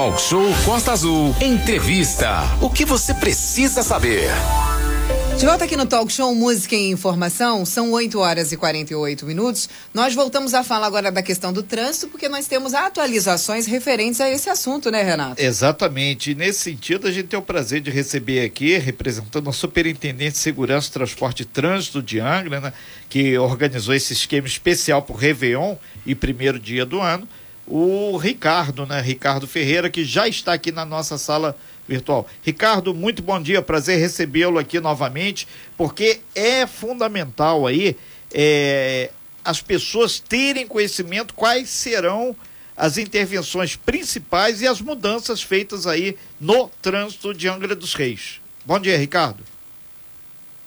Talk Show Costa Azul. Entrevista. O que você precisa saber? De volta aqui no Talk Show Música e Informação, são 8 horas e 48 minutos. Nós voltamos a falar agora da questão do trânsito, porque nós temos atualizações referentes a esse assunto, né, Renato? Exatamente. E nesse sentido, a gente tem o prazer de receber aqui, representando a Superintendente de Segurança, Transporte e Trânsito de Angra, né, que organizou esse esquema especial para o Réveillon e primeiro dia do ano, o Ricardo, né? Ricardo Ferreira, que já está aqui na nossa sala virtual. Ricardo, muito bom dia, prazer recebê-lo aqui novamente, porque é fundamental aí é, as pessoas terem conhecimento quais serão as intervenções principais e as mudanças feitas aí no trânsito de Angra dos Reis. Bom dia, Ricardo.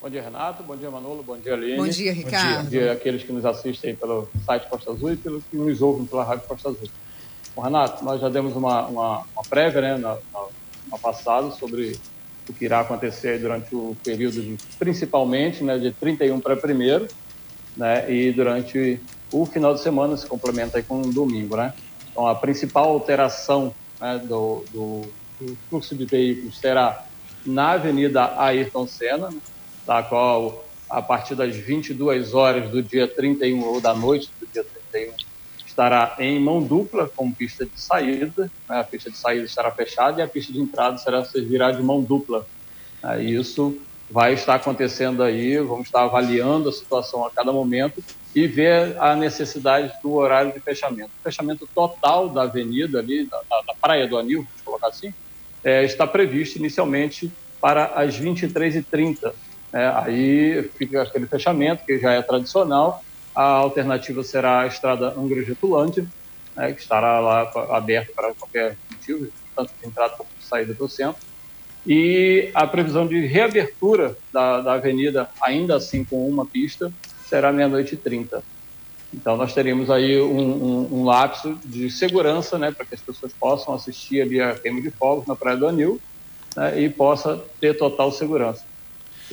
Bom dia, Renato. Bom dia, Manolo. Bom dia, Aline. Bom dia, Ricardo. Bom dia àqueles que nos assistem pelo site Costa Azul e pelos que nos ouvem pela Rádio Costa Azul. Bom, Renato, nós já demos uma, uma, uma prévia né, na, na no passado sobre o que irá acontecer durante o período de, principalmente, né, de 31 para 1 né, e durante o final de semana se complementa aí com um domingo, né? Então, a principal alteração né, do, do, do, fluxo de veículos será na Avenida Ayrton Senna, da qual, a partir das 22 horas do dia 31 ou da noite do dia 31, estará em mão dupla com pista de saída. Né? A pista de saída estará fechada e a pista de entrada será servirá de mão dupla. Isso vai estar acontecendo aí, vamos estar avaliando a situação a cada momento e ver a necessidade do horário de fechamento. O fechamento total da avenida ali, da, da Praia do Anil, vamos colocar assim, é, está previsto inicialmente para as 23h30. É, aí fica aquele fechamento que já é tradicional, a alternativa será a estrada Angra Getulândia, né, que estará lá aberta para qualquer motivo, tanto de entrada como de saída do centro. E a previsão de reabertura da, da avenida, ainda assim com uma pista, será meia-noite e trinta. Então nós teremos aí um, um, um, lapso de segurança, né, para que as pessoas possam assistir ali a queima de fogos na Praia do Anil né, e possa ter total segurança.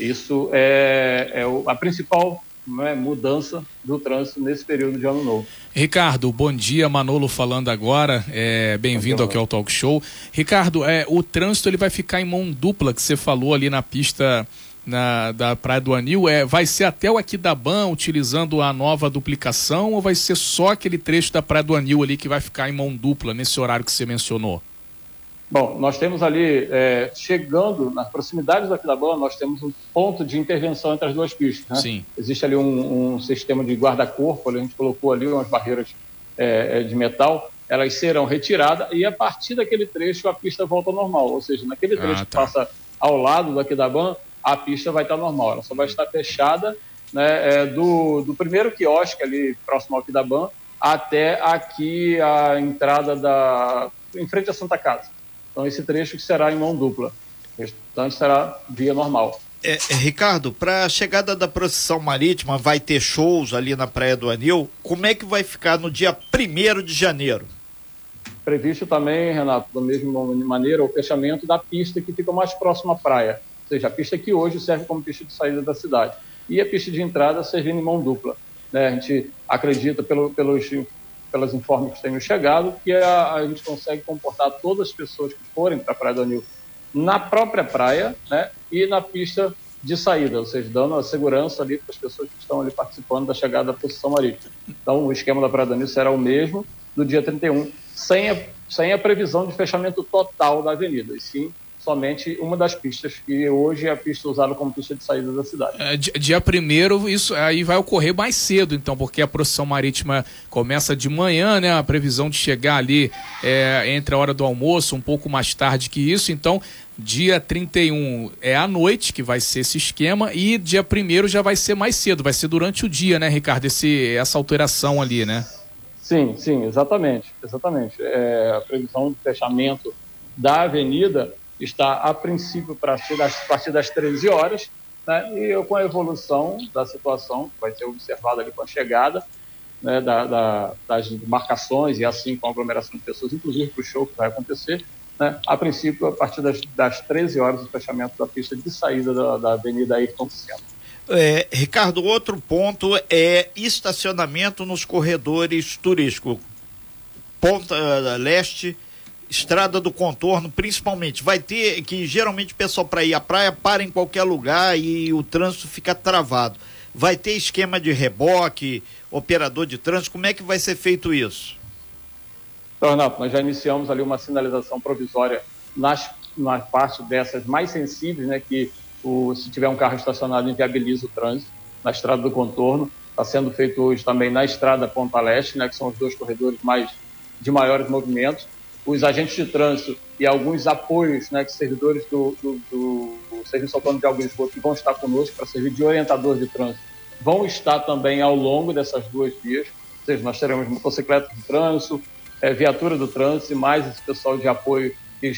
Isso é, é a principal né, mudança do trânsito nesse período de ano novo. Ricardo, bom dia, Manolo falando agora, é, bem-vindo aqui ao Talk Show. Ricardo, é, o trânsito ele vai ficar em mão dupla, que você falou ali na pista na, da Praia do Anil, é, vai ser até o Aquidaban utilizando a nova duplicação ou vai ser só aquele trecho da Praia do Anil ali que vai ficar em mão dupla nesse horário que você mencionou? Bom, nós temos ali, é, chegando nas proximidades da Quilabã, nós temos um ponto de intervenção entre as duas pistas. Né? Sim. Existe ali um, um sistema de guarda-corpo, a gente colocou ali umas barreiras é, é, de metal, elas serão retiradas e a partir daquele trecho a pista volta ao normal. Ou seja, naquele ah, trecho ah, tá. que passa ao lado da Quilabã, a pista vai estar normal, ela só vai estar fechada né, é, do, do primeiro quiosque ali próximo ao Quilabã até aqui a entrada da. em frente à Santa Casa. Então, esse trecho que será em mão dupla. O restante será via normal. É, é, Ricardo, para a chegada da procissão marítima, vai ter shows ali na Praia do Anil. Como é que vai ficar no dia 1 de janeiro? Previsto também, Renato, da mesma maneira, o fechamento da pista que fica mais próxima à praia. Ou seja, a pista que hoje serve como pista de saída da cidade. E a pista de entrada servindo em mão dupla. Né? A gente acredita, pelo, pelos pelas informes que têm chegado, que a, a, gente consegue comportar todas as pessoas que forem para a Praia do Anil na própria praia né, e na pista de saída, ou seja, dando a segurança ali para as pessoas que estão ali participando da chegada da posição marítima. Então, o esquema da Praia do Anil será o mesmo do dia 31, sem a, sem a previsão de fechamento total da avenida, e sim somente uma das pistas, que hoje é a pista usada como pista de saída da cidade. É, dia primeiro, isso aí vai ocorrer mais cedo, então, porque a procissão marítima começa de manhã, né? A previsão de chegar ali é, entre a hora do almoço, um pouco mais tarde que isso, então. Dia 31 é à noite que vai ser esse esquema e dia primeiro já vai ser mais cedo, vai ser durante o dia, né, Ricardo? Esse, essa alteração ali, né? Sim, sim, exatamente, exatamente. É, a previsão de fechamento da avenida está a princípio para a partir das 13 horas, né, e eu, com a evolução da situação, que vai ser observada ali com a chegada né, da, da, das marcações e assim com a aglomeração de pessoas, inclusive para o show que vai acontecer, né, a princípio, a partir das, das 13 horas, o fechamento da pista de saída da, da Avenida Ayrton Senna. É, Ricardo, outro ponto é estacionamento nos corredores turísticos. Ponta Leste estrada do contorno, principalmente, vai ter que geralmente o pessoal para ir à praia para em qualquer lugar e o trânsito fica travado. Vai ter esquema de reboque, operador de trânsito, como é que vai ser feito isso? Então, Renato, nós já iniciamos ali uma sinalização provisória nas, na parte dessas mais sensíveis, né, que o, se tiver um carro estacionado inviabiliza o trânsito na estrada do contorno. Está sendo feito hoje também na estrada Ponta Leste, né, que são os dois corredores mais de maiores movimentos os agentes de trânsito e alguns apoios, né, que servidores do, do, do, do Serviço Autônomo de Água e Esgoto que vão estar conosco para servir de orientador de trânsito, vão estar também ao longo dessas duas vias, ou seja, nós teremos motocicleta de trânsito, é, viatura do trânsito e mais esse pessoal de apoio que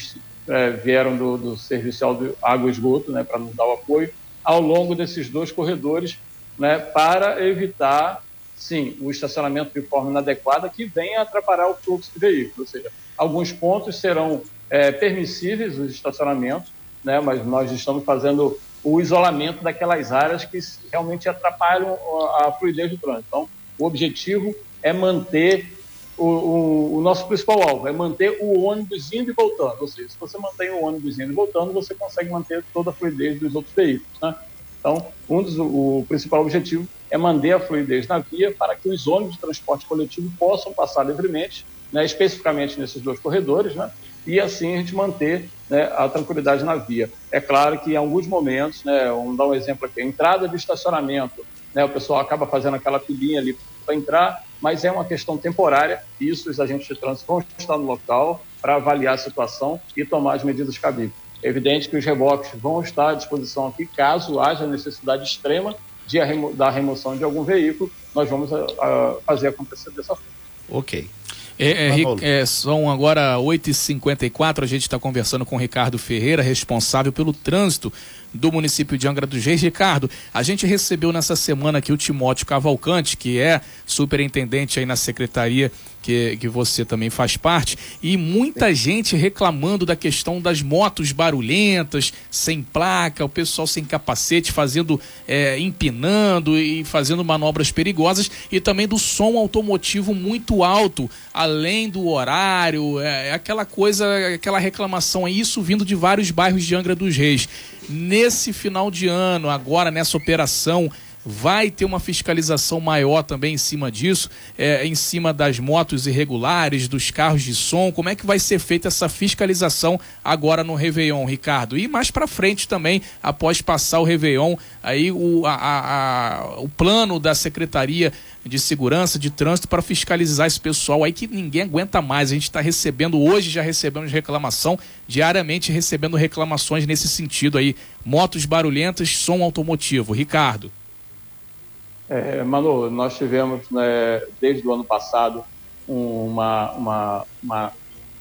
é, vieram do, do Serviço de Água e Esgoto, né, para nos dar o apoio, ao longo desses dois corredores, né, para evitar, sim, o estacionamento de forma inadequada que venha atrapalhar o fluxo de veículos, ou seja, Alguns pontos serão é, permissíveis os estacionamentos, né, mas nós estamos fazendo o isolamento daquelas áreas que realmente atrapalham a, fluidez do trânsito. Então, o objetivo é manter o, o, o, nosso principal alvo, é manter o ônibus indo e voltando. Ou seja, se você mantém o ônibus indo e voltando, você consegue manter toda a fluidez dos outros veículos. Né? Então, um dos, o principal objetivo é manter a fluidez na via para que os ônibus de transporte coletivo possam passar livremente né, especificamente nesses dois corredores, né, e assim a gente manter né, a tranquilidade na via. É claro que em alguns momentos, né, vamos dar um exemplo aqui, a entrada de estacionamento, né, o pessoal acaba fazendo aquela pilinha ali para entrar, mas é uma questão temporária, isso os agentes de trânsito vão estar no local para avaliar a situação e tomar as medidas cabíveis. É evidente que os reboques vão estar à disposição aqui, caso haja necessidade extrema de da remoção de algum veículo, nós vamos a, a fazer acontecer dessa forma. Ok. É, é, é, são agora 8h54, a gente está conversando com o Ricardo Ferreira, responsável pelo trânsito do município de Angra dos Reis. Ricardo, a gente recebeu nessa semana aqui o Timóteo Cavalcante, que é superintendente aí na secretaria que, que você também faz parte, e muita gente reclamando da questão das motos barulhentas, sem placa, o pessoal sem capacete, fazendo, é, empinando e fazendo manobras perigosas, e também do som automotivo muito alto, além do horário, é, é aquela coisa, aquela reclamação, isso vindo de vários bairros de Angra dos Reis. Nesse final de ano, agora nessa operação, vai ter uma fiscalização maior também em cima disso, é, em cima das motos irregulares, dos carros de som. Como é que vai ser feita essa fiscalização agora no Réveillon, Ricardo? E mais para frente também, após passar o Réveillon, aí o, a, a, o plano da Secretaria de Segurança, de Trânsito, para fiscalizar esse pessoal aí que ninguém aguenta mais. A gente está recebendo, hoje já recebemos reclamação, diariamente recebendo reclamações nesse sentido aí. Motos barulhentas, som automotivo. Ricardo. É, Manu, nós tivemos, né, desde o ano passado, uma, uma, uma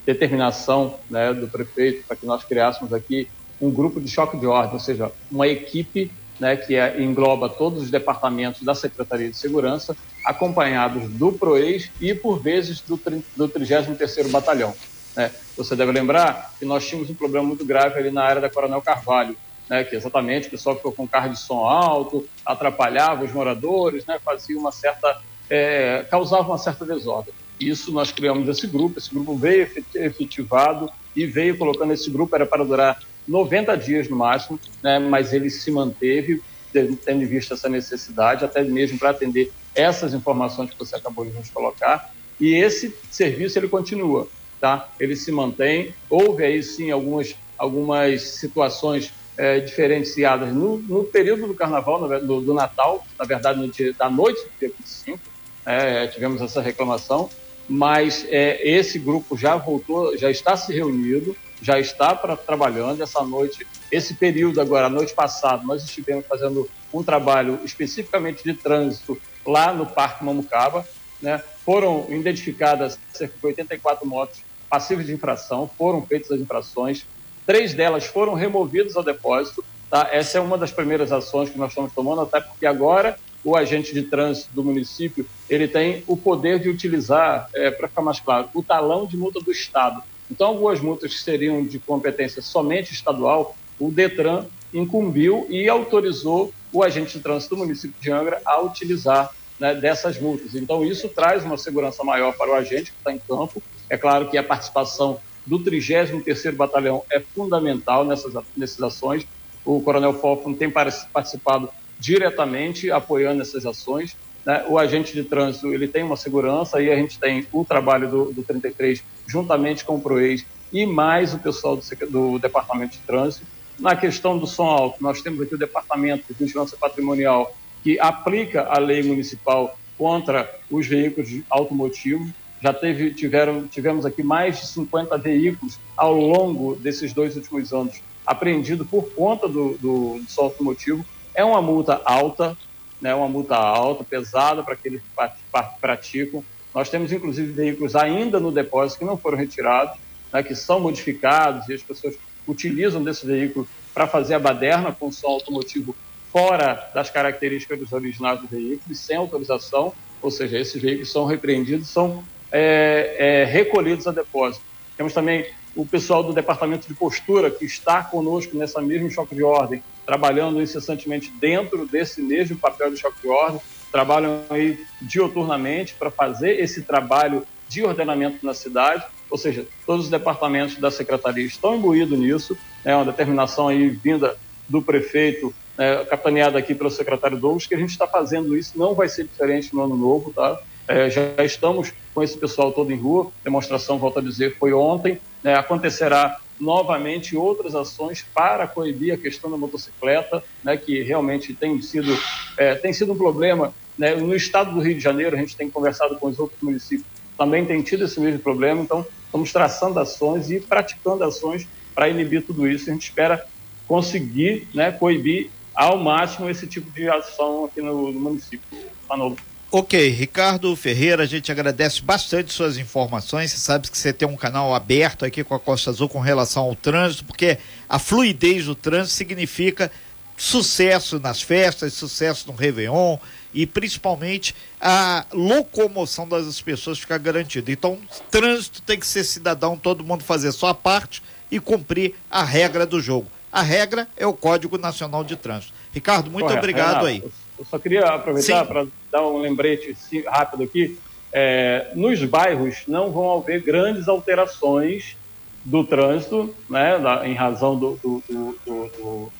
determinação né, do prefeito para que nós criássemos aqui um grupo de choque de ordem, ou seja, uma equipe né, que é, engloba todos os departamentos da Secretaria de Segurança, acompanhados do PROES e, por vezes, do, do 33º Batalhão. Né? Você deve lembrar que nós tínhamos um problema muito grave ali na área da Coronel Carvalho, né, que exatamente o pessoal ficou com carro de som alto, atrapalhava os moradores, né, fazia uma certa, é, causava uma certa desordem. Isso nós criamos esse grupo, esse grupo veio efetivado e veio colocando esse grupo, era para durar 90 dias no máximo, né, mas ele se manteve, tendo em vista essa necessidade, até mesmo para atender essas informações que você acabou de nos colocar, e esse serviço ele continua, tá? Ele se mantém, houve aí sim algumas, algumas situações é, diferenciadas no, no, período do carnaval, no, do, Natal, na verdade, no dia, da noite do dia 25, é, tivemos essa reclamação, mas é, esse grupo já voltou, já está se reunido, já está pra, trabalhando essa noite, esse período agora, a noite passada, nós estivemos fazendo um trabalho especificamente de trânsito lá no Parque Mamucaba, né? foram identificadas cerca de 84 motos passivas de infração, foram feitas as infrações, Três delas foram removidas ao depósito. Tá? Essa é uma das primeiras ações que nós estamos tomando, até porque agora o agente de trânsito do município ele tem o poder de utilizar, é, para ficar mais claro, o talão de multa do Estado. Então, algumas multas que seriam de competência somente estadual, o Detran incumbiu e autorizou o agente de trânsito do município de Angra a utilizar né, dessas multas. Então, isso traz uma segurança maior para o agente que está em campo. É claro que a participação do 33º Batalhão é fundamental nessas, nessas ações. O Coronel Fofo tem participado diretamente apoiando essas ações. Né? O agente de trânsito ele tem uma segurança e a gente tem o trabalho do, do 33 juntamente com o PROES e mais o pessoal do, do Departamento de Trânsito. Na questão do som alto, nós temos aqui o Departamento de Vigilância Patrimonial que aplica a lei municipal contra os veículos automotivos. Já teve, tiveram, tivemos aqui mais de 50 veículos ao longo desses dois últimos anos apreendidos por conta do, do, do som automotivo. É uma multa alta, né, uma multa alta, pesada para aqueles que praticam. Nós temos, inclusive, veículos ainda no depósito que não foram retirados, né, que são modificados e as pessoas utilizam desse veículo para fazer a baderna com som automotivo fora das características originais do veículo, sem autorização, ou seja, esses veículos são repreendidos, são é, é, recolhidos a depósito. Temos também o pessoal do departamento de postura que está conosco nessa mesma choque de ordem, trabalhando incessantemente dentro desse mesmo papel de choque de ordem, trabalham aí dioturnamente para fazer esse trabalho de ordenamento na cidade, ou seja, todos os departamentos da secretaria estão imbuídos nisso, é uma determinação aí vinda do prefeito é, capitaneada aqui pelo secretário Douglas, que a gente está fazendo isso, não vai ser diferente no ano novo, tá? É, já estamos com esse pessoal todo em rua, demonstração, volto a dizer, foi ontem, né, acontecerá novamente outras ações para coibir a questão da motocicleta, né, que realmente tem sido, é, tem sido um problema. Né, no estado do Rio de Janeiro, a gente tem conversado com os outros municípios, também tem tido esse mesmo problema, então estamos traçando ações e praticando ações para inibir tudo isso. A gente espera conseguir né, coibir ao máximo esse tipo de ação aqui no, no município. Manolo. Ok, Ricardo Ferreira, a gente agradece bastante suas informações. Você sabe que você tem um canal aberto aqui com a Costa Azul com relação ao trânsito, porque a fluidez do trânsito significa sucesso nas festas, sucesso no Réveillon e principalmente a locomoção das pessoas ficar garantida. Então, trânsito tem que ser cidadão, todo mundo fazer sua parte e cumprir a regra do jogo. A regra é o Código Nacional de Trânsito. Ricardo, muito Correto. obrigado Renato, aí. Eu só queria aproveitar para dar um lembrete rápido aqui. É, nos bairros não vão haver grandes alterações do trânsito, né, da, em razão do, do, do, do,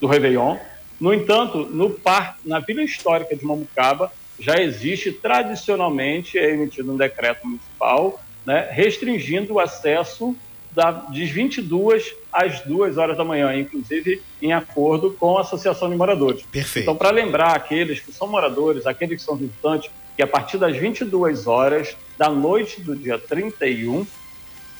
do Réveillon. No entanto, no parque, na Vila Histórica de Mamucaba, já existe tradicionalmente, é emitido um decreto municipal, né, restringindo o acesso da, de 22 às 2 horas da manhã, inclusive em acordo com a Associação de Moradores. Perfeito. Então, para lembrar aqueles que são moradores, aqueles que são visitantes, que a partir das 22 horas da noite do dia 31,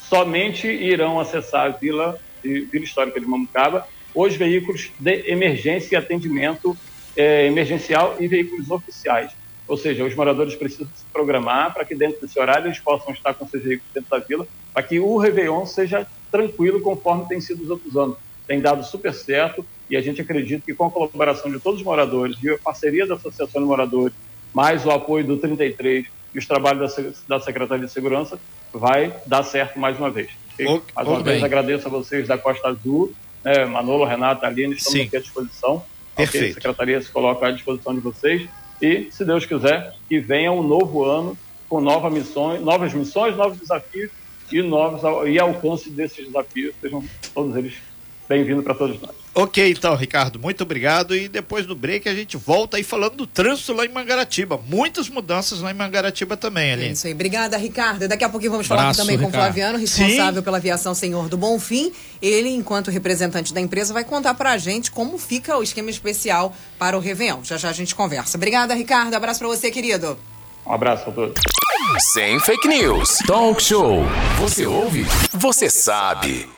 somente irão acessar a Vila, Vila Histórica de Mamucaba os veículos de emergência e atendimento eh, emergencial e veículos oficiais. Ou seja, os moradores precisam se programar para que dentro desse horário eles possam estar com seus veículos dentro da vila, para que o Réveillon seja tranquilo conforme tem sido os outros anos. Tem dado super certo e a gente acredita que com a colaboração de todos os moradores e a parceria da Associação de Moradores, mais o apoio do 33 e os trabalhos da, Secretaria de Segurança, vai dar certo mais uma vez. Okay? mais uma vez agradeço a vocês da Costa Azul, né, Manolo, Renata, Aline, estamos Sim. aqui à disposição. Perfeito. Okay? A Secretaria se coloca à disposição de vocês e, se Deus quiser, que venha um novo ano com novas missões, novas missões, novos desafios e novos e alcance desses desafios. Sejam todos eles bem-vindos para todos nós. Ok, então, Ricardo, muito obrigado. E depois do break a gente volta aí falando do trânsito lá em Mangaratiba. Muitas mudanças lá em Mangaratiba também, ali. Isso aí. Obrigada, Ricardo. Daqui a pouquinho vamos falar também Ricardo. com o Flaviano, responsável Sim. pela aviação Senhor do Bonfim. Ele, enquanto representante da empresa, vai contar para a gente como fica o esquema especial para o Réveillon. Já já a gente conversa. Obrigada, Ricardo. Abraço para você, querido. Um abraço a todos. Sem fake news. Talk show. Você ouve? Você sabe.